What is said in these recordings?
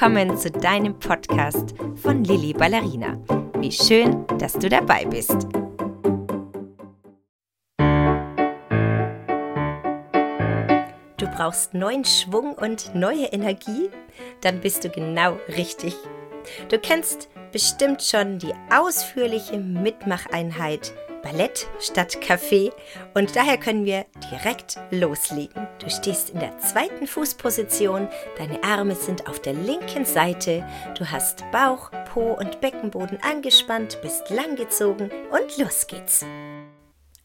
willkommen zu deinem Podcast von Lilly Ballerina. Wie schön, dass du dabei bist. Du brauchst neuen Schwung und neue Energie? Dann bist du genau richtig. Du kennst bestimmt schon die ausführliche Mitmacheinheit Ballett statt Café und daher können wir direkt loslegen. Du stehst in der zweiten Fußposition, deine Arme sind auf der linken Seite, du hast Bauch, Po und Beckenboden angespannt, bist langgezogen und los geht's.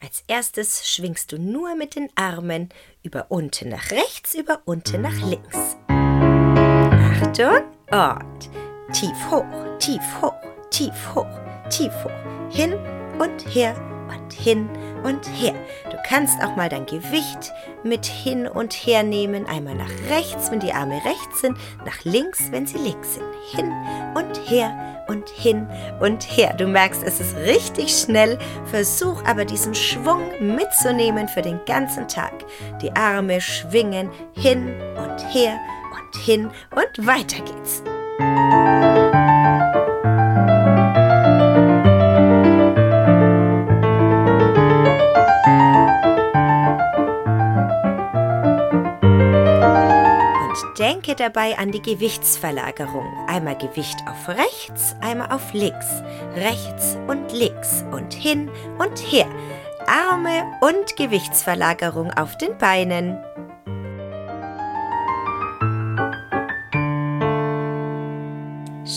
Als erstes schwingst du nur mit den Armen über unten nach rechts, über unten nach links. Achtung und tief hoch, tief hoch, tief hoch, tief hoch, hin und her und hin und her. Du kannst auch mal dein Gewicht mit hin und her nehmen. Einmal nach rechts, wenn die Arme rechts sind, nach links, wenn sie links sind. Hin und her und hin und her. Du merkst, es ist richtig schnell. Versuch aber diesen Schwung mitzunehmen für den ganzen Tag. Die Arme schwingen hin und her und hin und weiter geht's. Denke dabei an die Gewichtsverlagerung. Einmal Gewicht auf rechts, einmal auf links. Rechts und links und hin und her. Arme und Gewichtsverlagerung auf den Beinen.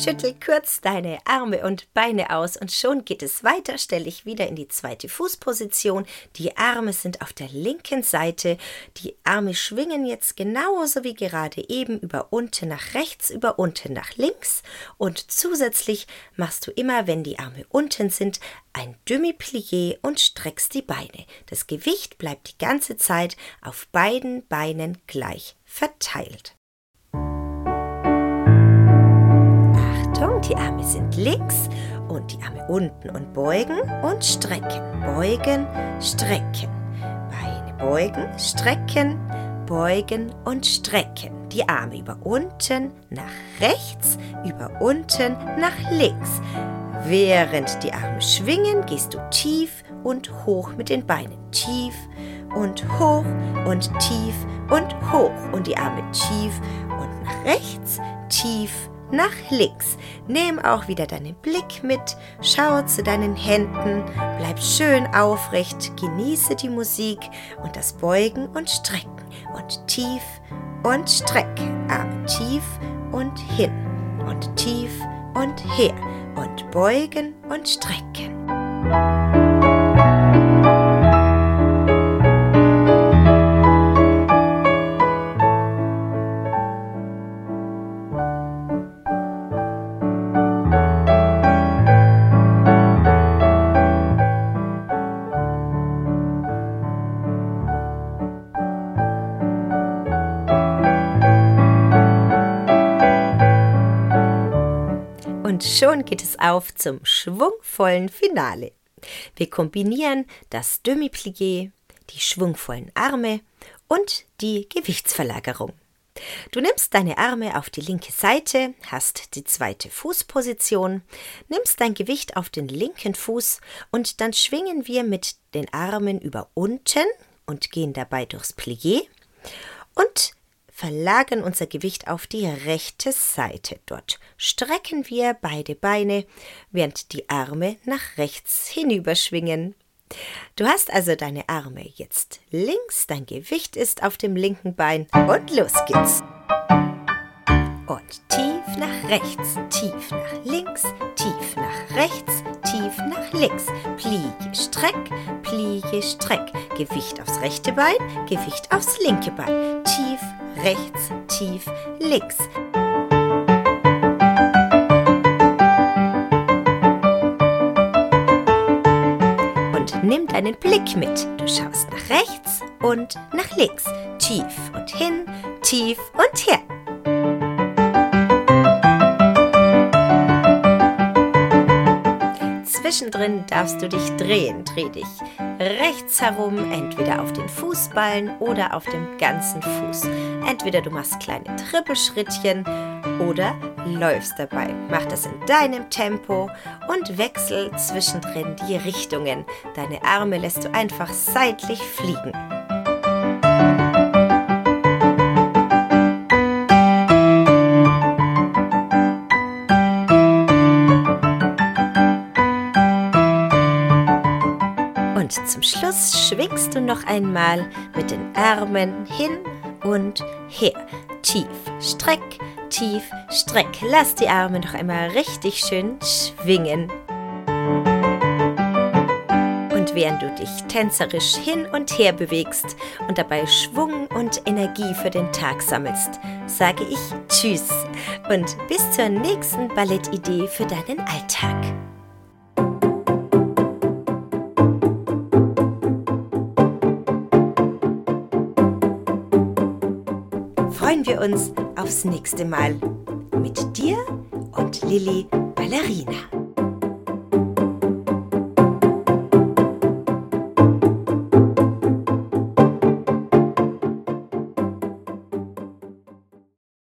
Schüttel kurz deine Arme und Beine aus und schon geht es weiter. Stelle ich wieder in die zweite Fußposition. Die Arme sind auf der linken Seite. Die Arme schwingen jetzt genauso wie gerade eben über unten nach rechts, über unten nach links. Und zusätzlich machst du immer, wenn die Arme unten sind, ein Demi-Plié und streckst die Beine. Das Gewicht bleibt die ganze Zeit auf beiden Beinen gleich verteilt. Die Arme sind links und die Arme unten und beugen und strecken. Beugen, strecken. Beine beugen, strecken, beugen und strecken. Die Arme über unten nach rechts, über unten nach links. Während die Arme schwingen, gehst du tief und hoch mit den Beinen. Tief und hoch und tief und hoch. Und die Arme tief und nach rechts, tief und nach links. Nimm auch wieder deinen Blick mit, schau zu deinen Händen, bleib schön aufrecht, genieße die Musik und das Beugen und Strecken und tief und streck, Arme tief und hin und tief und her und beugen und strecken. Und schon geht es auf zum schwungvollen Finale. Wir kombinieren das Demi-Plié, die schwungvollen Arme und die Gewichtsverlagerung. Du nimmst deine Arme auf die linke Seite, hast die zweite Fußposition, nimmst dein Gewicht auf den linken Fuß und dann schwingen wir mit den Armen über unten und gehen dabei durchs Plié und verlagern unser Gewicht auf die rechte Seite. Dort strecken wir beide Beine, während die Arme nach rechts hinüberschwingen. Du hast also deine Arme jetzt links, dein Gewicht ist auf dem linken Bein und los geht's. Und tief nach rechts, tief nach links, tief nach rechts, tief nach links. Pliege, streck, pliege, streck. Gewicht aufs rechte Bein, Gewicht aufs linke Bein. Tief rechts, tief, links. Und nimm deinen Blick mit. Du schaust nach rechts und nach links. Tief und hin, tief und her. Zwischendrin darfst du dich drehen. Dreh dich rechts herum, entweder auf den Fußballen oder auf dem ganzen Fuß. Entweder du machst kleine Trippelschrittchen oder läufst dabei. Mach das in deinem Tempo und wechsel zwischendrin die Richtungen. Deine Arme lässt du einfach seitlich fliegen. Schwingst du noch einmal mit den Armen hin und her. Tief, streck, tief, streck. Lass die Arme noch einmal richtig schön schwingen. Und während du dich tänzerisch hin und her bewegst und dabei Schwung und Energie für den Tag sammelst, sage ich Tschüss und bis zur nächsten Ballettidee für deinen Alltag. Wir uns aufs nächste Mal mit dir und Lilly Ballerina.